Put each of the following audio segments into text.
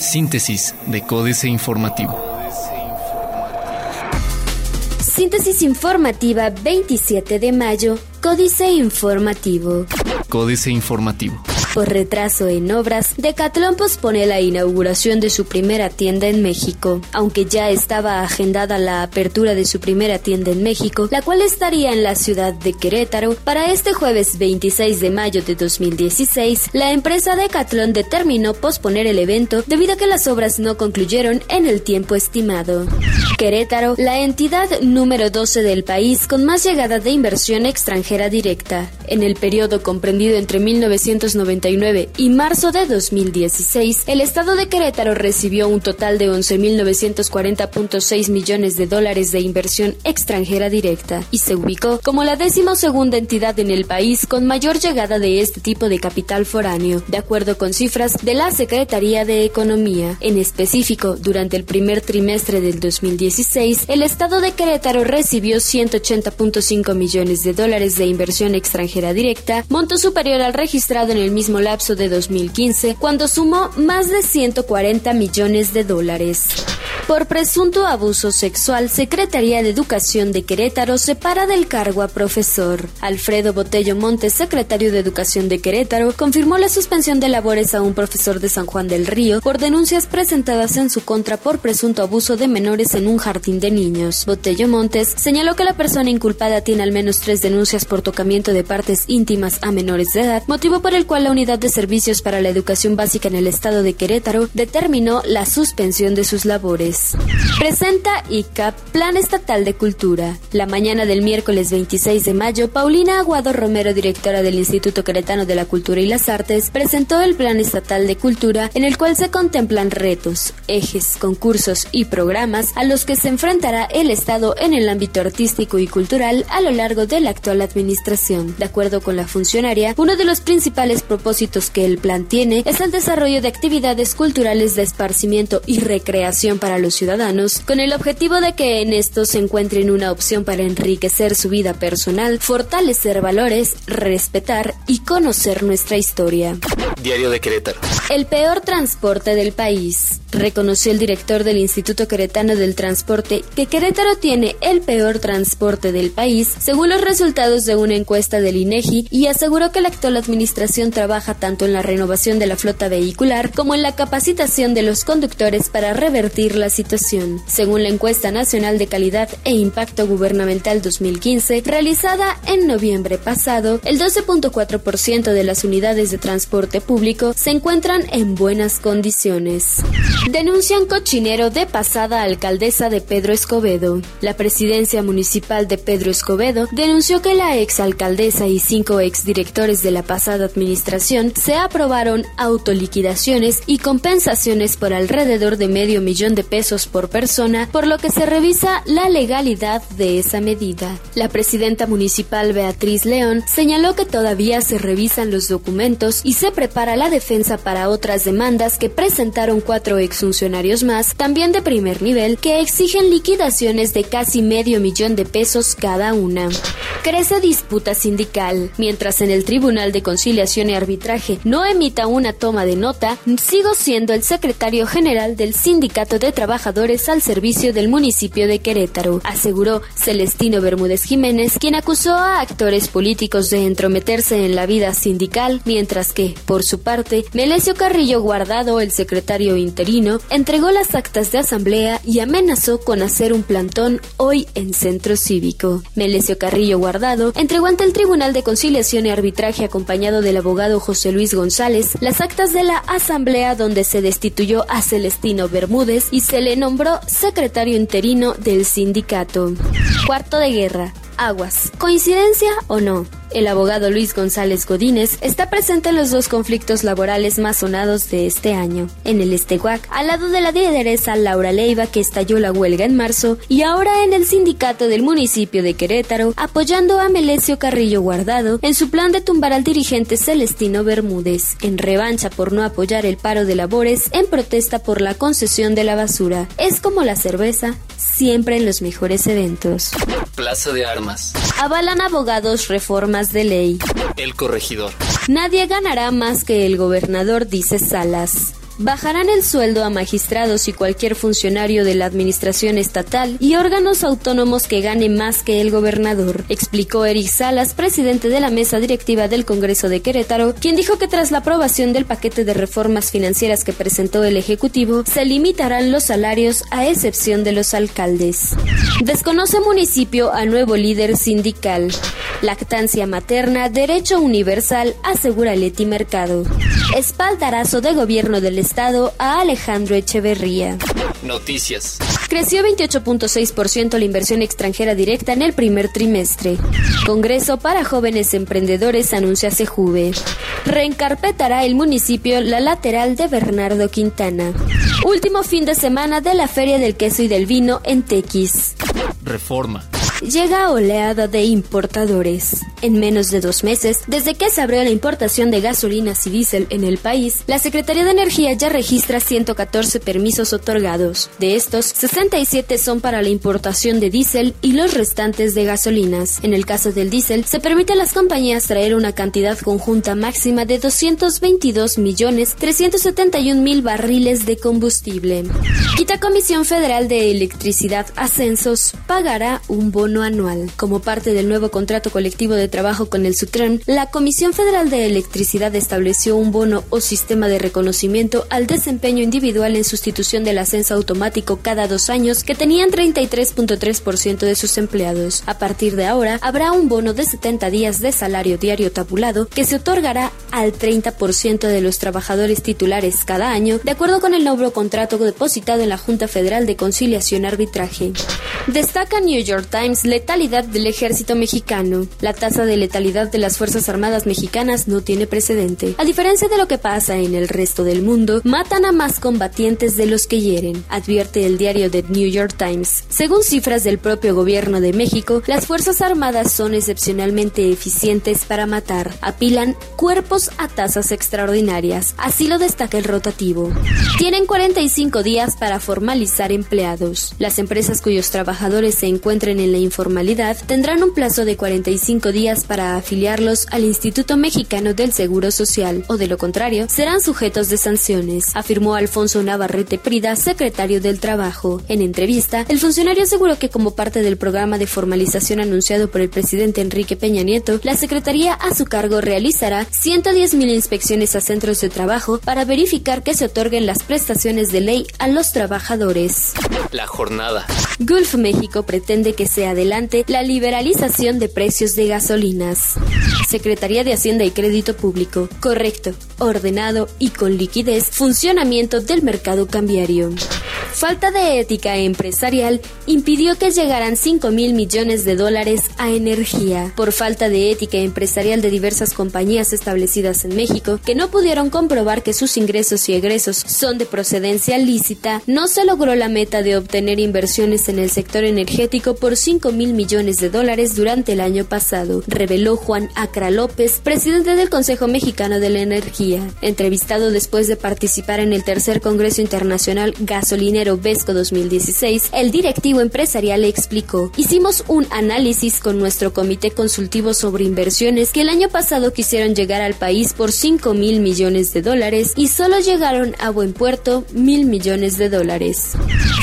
Síntesis de Códice Informativo. Síntesis informativa 27 de mayo, Códice Informativo. Códice Informativo. Por retraso en obras, Decathlon pospone la inauguración de su primera tienda en México. Aunque ya estaba agendada la apertura de su primera tienda en México, la cual estaría en la ciudad de Querétaro, para este jueves 26 de mayo de 2016, la empresa Decathlon determinó posponer el evento debido a que las obras no concluyeron en el tiempo estimado. Querétaro, la entidad número 12 del país con más llegada de inversión extranjera directa. En el periodo comprendido entre 1990 y marzo de 2016, el estado de Querétaro recibió un total de 11.940.6 millones de dólares de inversión extranjera directa y se ubicó como la decimosegunda entidad en el país con mayor llegada de este tipo de capital foráneo, de acuerdo con cifras de la Secretaría de Economía. En específico, durante el primer trimestre del 2016, el estado de Querétaro recibió 180.5 millones de dólares de inversión extranjera directa, monto superior al registrado en el mismo lapso de 2015, cuando sumó más de 140 millones de dólares. Por presunto abuso sexual, Secretaría de Educación de Querétaro separa del cargo a profesor. Alfredo Botello Montes, secretario de Educación de Querétaro, confirmó la suspensión de labores a un profesor de San Juan del Río por denuncias presentadas en su contra por presunto abuso de menores en un jardín de niños. Botello Montes señaló que la persona inculpada tiene al menos tres denuncias por tocamiento de partes íntimas a menores de edad, motivo por el cual la Unidad de Servicios para la Educación Básica en el Estado de Querétaro determinó la suspensión de sus labores. Presenta ICAP Plan Estatal de Cultura. La mañana del miércoles 26 de mayo, Paulina Aguado Romero, directora del Instituto Queretano de la Cultura y las Artes, presentó el Plan Estatal de Cultura en el cual se contemplan retos, ejes, concursos y programas a los que se enfrentará el Estado en el ámbito artístico y cultural a lo largo de la actual administración. De acuerdo con la funcionaria, uno de los principales propósitos que el plan tiene es el desarrollo de actividades culturales de esparcimiento y recreación para los ciudadanos, con el objetivo de que en estos se encuentren una opción para enriquecer su vida personal, fortalecer valores, respetar y conocer nuestra historia. Diario de Querétaro. El peor transporte del país. Reconoció el director del Instituto Queretano del Transporte que Querétaro tiene el peor transporte del país, según los resultados de una encuesta del INEGI, y aseguró que la actual administración trabaja tanto en la renovación de la flota vehicular como en la capacitación de los conductores para revertir la situación. Según la encuesta nacional de calidad e impacto gubernamental 2015, realizada en noviembre pasado, el 12.4% de las unidades de transporte público se encuentran en buenas condiciones. Denuncian cochinero de pasada alcaldesa de Pedro Escobedo. La presidencia municipal de Pedro Escobedo denunció que la exalcaldesa y cinco exdirectores de la pasada administración se aprobaron autoliquidaciones y compensaciones por alrededor de medio millón de pesos por persona, por lo que se revisa la legalidad de esa medida. La presidenta municipal Beatriz León señaló que todavía se revisan los documentos y se prepara la defensa para otras demandas que presentaron cuatro exfuncionarios más, también de primer nivel, que exigen liquidaciones de casi medio millón de pesos cada una. Crece disputa sindical. Mientras en el Tribunal de Conciliación y Arbitraje no emita una toma de nota, sigo siendo el secretario general del Sindicato de Trabajadores al servicio del municipio de Querétaro, aseguró Celestino Bermúdez Jiménez, quien acusó a actores políticos de entrometerse en la vida sindical, mientras que, por su parte, Melesio Carrillo Guardado, el secretario interino, entregó las actas de asamblea y amenazó con hacer un plantón hoy en Centro Cívico. Melesio Carrillo Guardado entregó ante el Tribunal de Conciliación y Arbitraje acompañado del abogado José Luis González las actas de la asamblea donde se destituyó a Celestino Bermúdez y se le nombró secretario interino del sindicato. Cuarto de guerra. Aguas. ¿Coincidencia o no? El abogado Luis González Godínez está presente en los dos conflictos laborales más sonados de este año, en el Estehuac, al lado de la lideresa Laura Leiva que estalló la huelga en marzo, y ahora en el sindicato del municipio de Querétaro, apoyando a Melesio Carrillo Guardado en su plan de tumbar al dirigente Celestino Bermúdez, en revancha por no apoyar el paro de labores en protesta por la concesión de la basura. Es como la cerveza, siempre en los mejores eventos. Plaza de Armas. Avalan abogados reformas de ley. El corregidor. Nadie ganará más que el gobernador, dice Salas. Bajarán el sueldo a magistrados y cualquier funcionario de la administración estatal y órganos autónomos que gane más que el gobernador, explicó Eric Salas, presidente de la mesa directiva del Congreso de Querétaro, quien dijo que tras la aprobación del paquete de reformas financieras que presentó el Ejecutivo, se limitarán los salarios a excepción de los alcaldes. Desconoce municipio a nuevo líder sindical. Lactancia materna, derecho universal, asegura Leti Mercado. Espaldarazo de gobierno del Estado a Alejandro Echeverría. Noticias. Creció 28.6% la inversión extranjera directa en el primer trimestre. Congreso para jóvenes emprendedores anuncia Sejuve. Reencarpetará el municipio la lateral de Bernardo Quintana. Último fin de semana de la Feria del Queso y del Vino en Tequis. Reforma. Llega oleada de importadores. En menos de dos meses, desde que se abrió la importación de gasolinas y diésel en el país, la Secretaría de Energía ya registra 114 permisos otorgados. De estos, 67 son para la importación de diésel y los restantes de gasolinas. En el caso del diésel, se permite a las compañías traer una cantidad conjunta máxima de 222 millones 371 mil barriles de combustible. Quita Comisión Federal de Electricidad Ascensos pagará un bono anual. Como parte del nuevo contrato colectivo de trabajo con el Sutran, la Comisión Federal de Electricidad estableció un bono o sistema de reconocimiento al desempeño individual en sustitución del ascenso automático cada dos años que tenían 33.3% de sus empleados. A partir de ahora, habrá un bono de 70 días de salario diario tabulado que se otorgará al 30% de los trabajadores titulares cada año, de acuerdo con el nuevo contrato depositado en la Junta Federal de Conciliación Arbitraje. Destaca New York Times letalidad del ejército mexicano. La tasa de letalidad de las Fuerzas Armadas mexicanas no tiene precedente. A diferencia de lo que pasa en el resto del mundo, matan a más combatientes de los que hieren, advierte el diario The New York Times. Según cifras del propio gobierno de México, las Fuerzas Armadas son excepcionalmente eficientes para matar. Apilan cuerpos a tasas extraordinarias. Así lo destaca el rotativo. Tienen 45 días para formalizar empleados. Las empresas cuyos trabajadores se encuentren en la informalidad tendrán un plazo de 45 días para afiliarlos al Instituto Mexicano del Seguro Social o de lo contrario serán sujetos de sanciones, afirmó Alfonso Navarrete Prida, secretario del Trabajo. En entrevista, el funcionario aseguró que como parte del programa de formalización anunciado por el presidente Enrique Peña Nieto, la Secretaría a su cargo realizará 110.000 inspecciones a centros de trabajo para verificar que se otorguen las prestaciones de ley a los trabajadores. La jornada. Gulf México pretende que se adelante la liberalización de precios de gasolinas. Secretaría de Hacienda y Crédito Público. Correcto, ordenado y con liquidez funcionamiento del mercado cambiario. Falta de ética empresarial impidió que llegaran 5 mil millones de dólares a energía. Por falta de ética empresarial de diversas compañías establecidas en México que no pudieron comprobar que sus ingresos y egresos son de procedencia lícita, no se logró la meta de obtener inversiones en el sector energético por 5 mil millones de dólares durante el año pasado, reveló Juan Acra López, presidente del Consejo Mexicano de la Energía. Entrevistado después de participar en el tercer Congreso Internacional Gasolinero Vesco 2016, el directivo empresarial explicó, hicimos un análisis con nuestro comité consultivo sobre inversiones que el año pasado quisieron llegar al país por 5 mil millones de dólares y solo llegaron a buen puerto mil millones de dólares.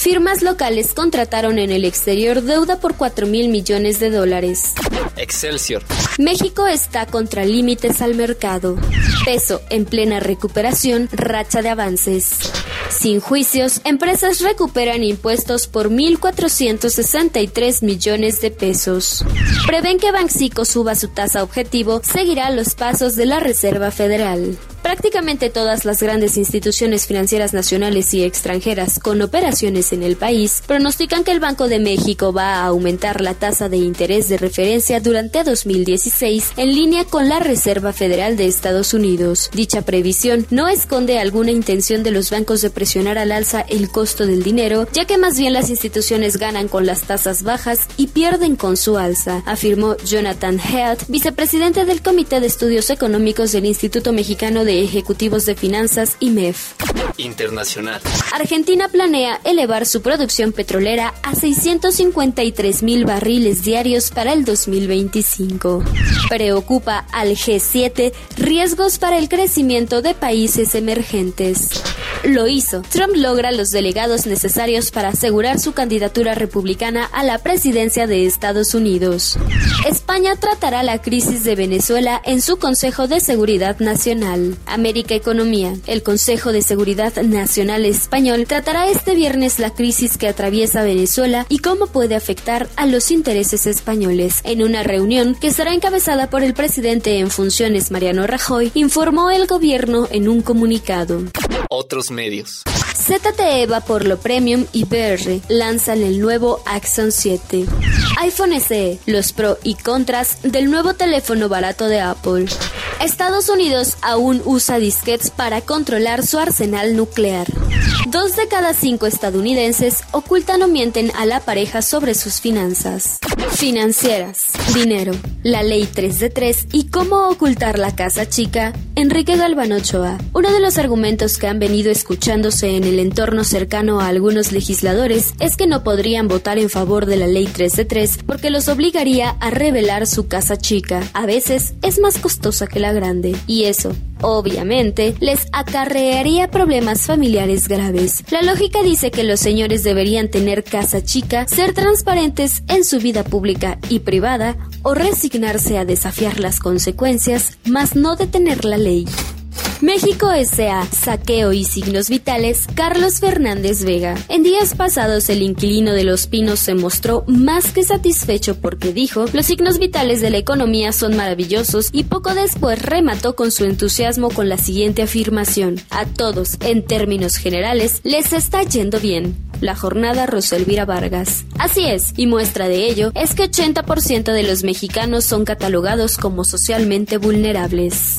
Firmas locales contrataron en el exterior deuda por 4 mil millones de dólares. Excelsior. México está contra límites al mercado. Peso en plena recuperación, racha de avances. Sin juicios, empresas recuperan impuestos por 1.463 millones de pesos. Prevén que Banxico suba su tasa objetivo, seguirá los pasos de la Reserva Federal. Prácticamente todas las grandes instituciones financieras nacionales y extranjeras con operaciones en el país pronostican que el Banco de México va a aumentar la tasa de interés de referencia durante 2016 en línea con la Reserva Federal de Estados Unidos. Dicha previsión no esconde alguna intención de los bancos de presionar al alza el costo del dinero, ya que más bien las instituciones ganan con las tasas bajas y pierden con su alza, afirmó Jonathan Head, vicepresidente del Comité de Estudios Económicos del Instituto Mexicano de Ejecutivos de Finanzas y MEF. Internacional. Argentina planea elevar su producción petrolera a 653 mil barriles diarios para el 2025. Preocupa al G7 riesgos para el crecimiento de países emergentes. Lo hizo. Trump logra los delegados necesarios para asegurar su candidatura republicana a la presidencia de Estados Unidos. España tratará la crisis de Venezuela en su Consejo de Seguridad Nacional. América Economía. El Consejo de Seguridad Nacional Español tratará este viernes la crisis que atraviesa Venezuela y cómo puede afectar a los intereses españoles. En una reunión que será encabezada por el presidente en funciones Mariano Rajoy, informó el gobierno en un comunicado. Otros medios. ZTE va por lo premium y BR lanzan el nuevo Axon 7. iPhone SE, los pro y contras del nuevo teléfono barato de Apple. Estados Unidos aún usa disquetes para controlar su arsenal nuclear. Dos de cada cinco estadounidenses ocultan o mienten a la pareja sobre sus finanzas. Financieras, dinero, la ley 3 de 3 y cómo ocultar la casa chica, Enrique Galván Ochoa. Uno de los argumentos que han venido escuchándose en el entorno cercano a algunos legisladores es que no podrían votar en favor de la ley 3 de 3 porque los obligaría a revelar su casa chica. A veces es más costosa que la grande. Y eso, obviamente, les acarrearía problemas familiares graves. La lógica dice que los señores deberían tener casa chica, ser transparentes en su vida pública y privada o resignarse a desafiar las consecuencias, mas no detener la ley. México S.A. Saqueo y signos vitales, Carlos Fernández Vega. En días pasados el inquilino de Los Pinos se mostró más que satisfecho porque dijo, los signos vitales de la economía son maravillosos y poco después remató con su entusiasmo con la siguiente afirmación. A todos, en términos generales, les está yendo bien la jornada Roselvira Vargas. Así es, y muestra de ello es que 80% de los mexicanos son catalogados como socialmente vulnerables.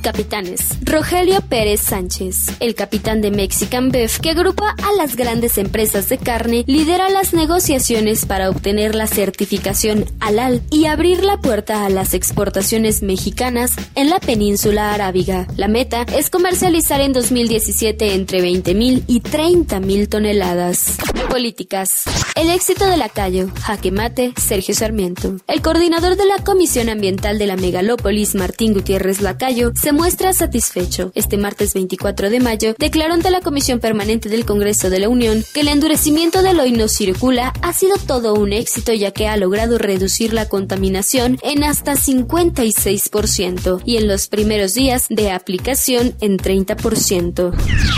Capitanes. Rogelio Pérez Sánchez, el capitán de Mexican Beef, que agrupa a las grandes empresas de carne, lidera las negociaciones para obtener la certificación halal y abrir la puerta a las exportaciones mexicanas en la península arábiga. La meta es comercializar en 2017 entre 20.000 y 30.000 toneladas. Políticas. El éxito de Lacayo, jaque mate, Sergio Sarmiento. El coordinador de la Comisión Ambiental de la Megalópolis, Martín Gutiérrez Lacayo, se muestra satisfecho. Este martes 24 de mayo declaró ante la Comisión Permanente del Congreso de la Unión que el endurecimiento del hoy no circula ha sido todo un éxito ya que ha logrado reducir la contaminación en hasta 56% y en los primeros días de aplicación en 30%.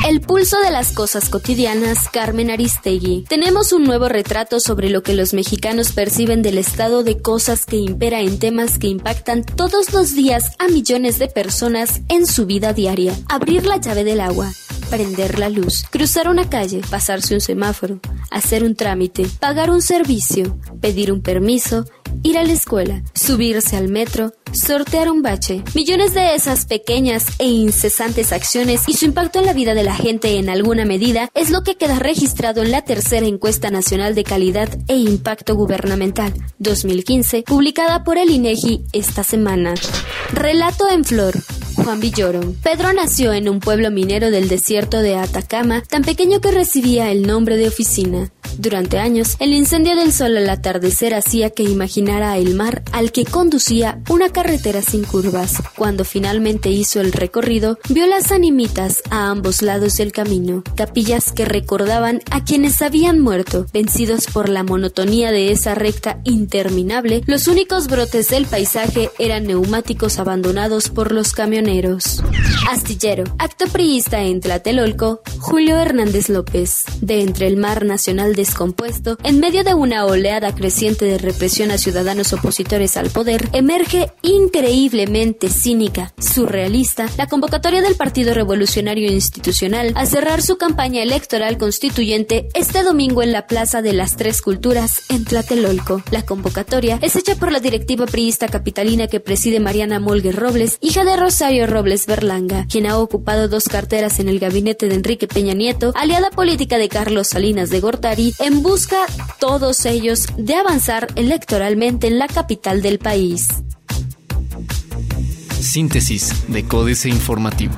El pulso de las cosas cotidianas, Carmen Aristegui. Tenemos un nuevo retrato sobre lo que los mexicanos perciben del estado de cosas que impera en temas que impactan todos los días a millones de personas en su vida diaria. Abrir la llave del agua, prender la luz, cruzar una calle, pasarse un semáforo, hacer un trámite, pagar un servicio, pedir un permiso, ir a la escuela, subirse al metro, sortear un bache. Millones de esas pequeñas e incesantes acciones y su impacto en la vida de la gente en alguna medida es lo que queda registrado en la tercera encuesta nacional de calidad e impacto gubernamental 2015, publicada por el INEGI esta semana. Relato en flor. Juan Villoro. Pedro nació en un pueblo minero del desierto de Atacama, tan pequeño que recibía el nombre de oficina. Durante años, el incendio del sol al atardecer hacía que imaginara el mar al que conducía una carretera sin curvas. Cuando finalmente hizo el recorrido, vio las animitas a ambos lados del camino, capillas que recordaban a quienes habían muerto, vencidos por la monotonía de esa recta interminable. Los únicos brotes del paisaje eran neumáticos abandonados por los camioneros. Astillero, acto priista en Tlatelolco, Julio Hernández López, de Entre el Mar Nacional Descompuesto, en medio de una oleada creciente de represión a ciudadanos opositores al poder, emerge increíblemente cínica, surrealista, la convocatoria del Partido Revolucionario Institucional a cerrar su campaña electoral constituyente este domingo en la Plaza de las Tres Culturas en Tlatelolco. La convocatoria es hecha por la directiva priista capitalina que preside Mariana Molgue Robles, hija de Rosario Robles Berlanga, quien ha ocupado dos carteras en el gabinete de Enrique Peña Nieto, aliada política de Carlos Salinas de Gortari, en busca, todos ellos, de avanzar electoralmente en la capital del país. Síntesis de Códice Informativo.